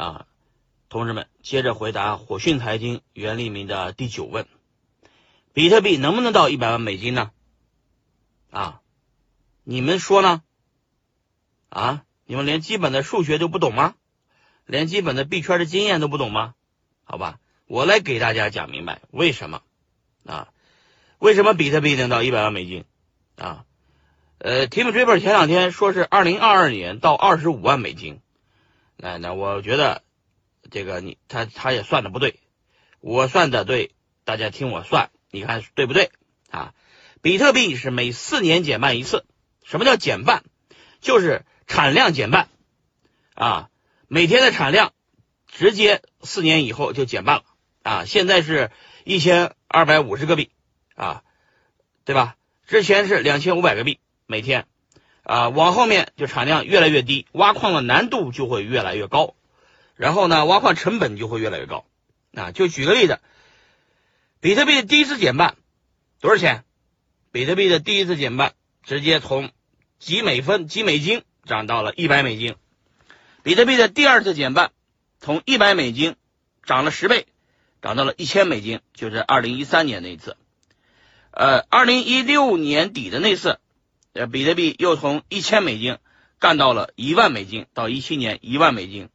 啊，同志们，接着回答火讯财经袁立明的第九问：比特币能不能到一百万美金呢？啊，你们说呢？啊，你们连基本的数学都不懂吗？连基本的币圈的经验都不懂吗？好吧，我来给大家讲明白为什么啊？为什么比特币能到一百万美金啊？呃，Tim Draper 前两天说是二零二二年到二十五万美金，那那我觉得这个你他他也算的不对，我算的对，大家听我算，你看对不对啊？比特币是每四年减半一次，什么叫减半？就是产量减半啊，每天的产量直接四年以后就减半了啊，现在是一千二百五十个币啊，对吧？之前是两千五百个币。每天，啊，往后面就产量越来越低，挖矿的难度就会越来越高，然后呢，挖矿成本就会越来越高。啊，就举个例子，比特币第一次减半多少钱？比特币的第一次减半，直接从几美分、几美金涨到了一百美金。比特币的第二次减半，从一百美金涨了十倍，涨到了一千美金，就是二零一三年那一次。呃，二零一六年底的那次。呃，比特币又从一千美金干到了一万美金，到一七年一万美金，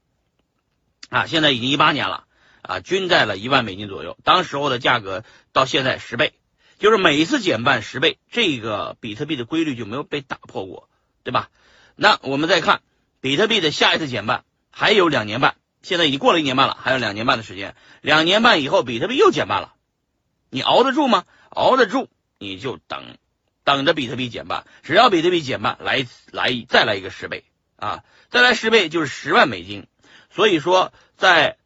啊，现在已经一八年了，啊，均在了一万美金左右。当时候的价格到现在十倍，就是每一次减半十倍，这个比特币的规律就没有被打破过，对吧？那我们再看比特币的下一次减半还有两年半，现在已经过了一年半了，还有两年半的时间，两年半以后比特币又减半了，你熬得住吗？熬得住，你就等。等着比特币减半，只要比特币减半，来来再来一个十倍啊，再来十倍就是十万美金。所以说，在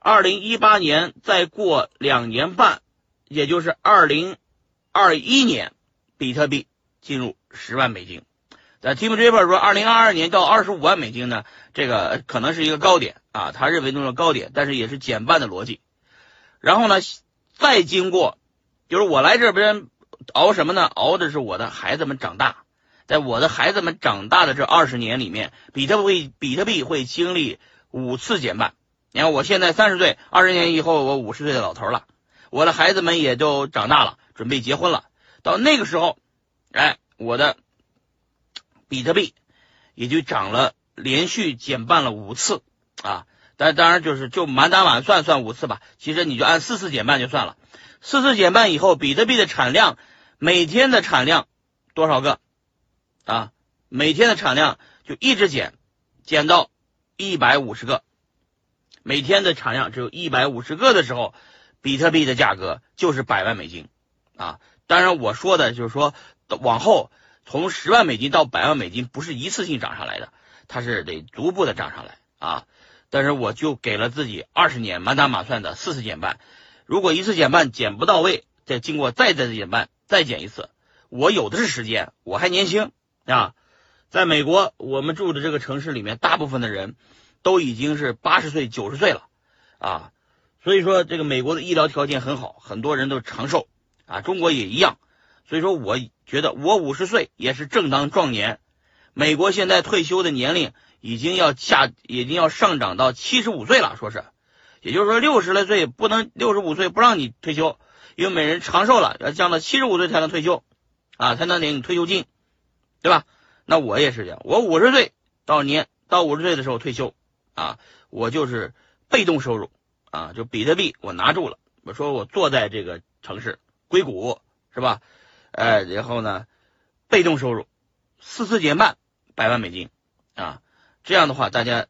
二零一八年再过两年半，也就是二零二一年，比特币进入十万美金。那 Tim Draper 说，二零二二年到二十五万美金呢，这个可能是一个高点啊，他认为那个高点，但是也是减半的逻辑。然后呢，再经过，就是我来这边。熬什么呢？熬的是我的孩子们长大，在我的孩子们长大的这二十年里面，比特币比特币会经历五次减半。你看，我现在三十岁，二十年以后我五十岁的老头了，我的孩子们也都长大了，准备结婚了。到那个时候，哎，我的比特币也就涨了，连续减半了五次啊！但当然就是就满打满算算五次吧，其实你就按四次减半就算了。四次减半以后，比特币的产量。每天的产量多少个啊？每天的产量就一直减，减到一百五十个。每天的产量只有一百五十个的时候，比特币的价格就是百万美金啊！当然，我说的就是说，往后从十万美金到百万美金不是一次性涨上来的，它是得逐步的涨上来啊！但是我就给了自己二十年满打满算的四次减半，如果一次减半减不到位，再经过再再次减半。再减一次，我有的是时间，我还年轻啊！在美国，我们住的这个城市里面，大部分的人都已经是八十岁、九十岁了啊。所以说，这个美国的医疗条件很好，很多人都长寿啊。中国也一样，所以说，我觉得我五十岁也是正当壮年。美国现在退休的年龄已经要下，已经要上涨到七十五岁了，说是，也就是说六十来岁不能，六十五岁不让你退休。因为每人长寿了，要降到七十五岁才能退休，啊，才能领退休金，对吧？那我也是这样，我五十岁到年到五十岁的时候退休，啊，我就是被动收入，啊，就比特币我拿住了，我说我坐在这个城市硅谷是吧？呃，然后呢，被动收入四次减半百万美金，啊，这样的话大家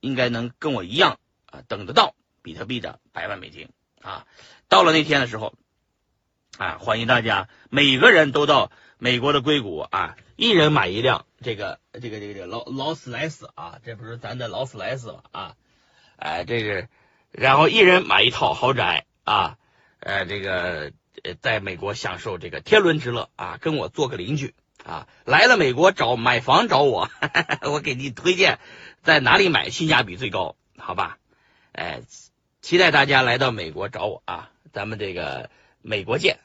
应该能跟我一样啊，等得到比特币的百万美金。啊，到了那天的时候，啊，欢迎大家每个人都到美国的硅谷啊，一人买一辆这个这个这个这个劳劳斯莱斯啊，这不是咱的劳斯莱斯吗？啊，哎，这个，然后一人买一套豪宅啊，呃，这个在美国享受这个天伦之乐啊，跟我做个邻居啊，来了美国找买房找我，我给你推荐在哪里买性价比最高，好吧？哎。期待大家来到美国找我啊！咱们这个美国舰。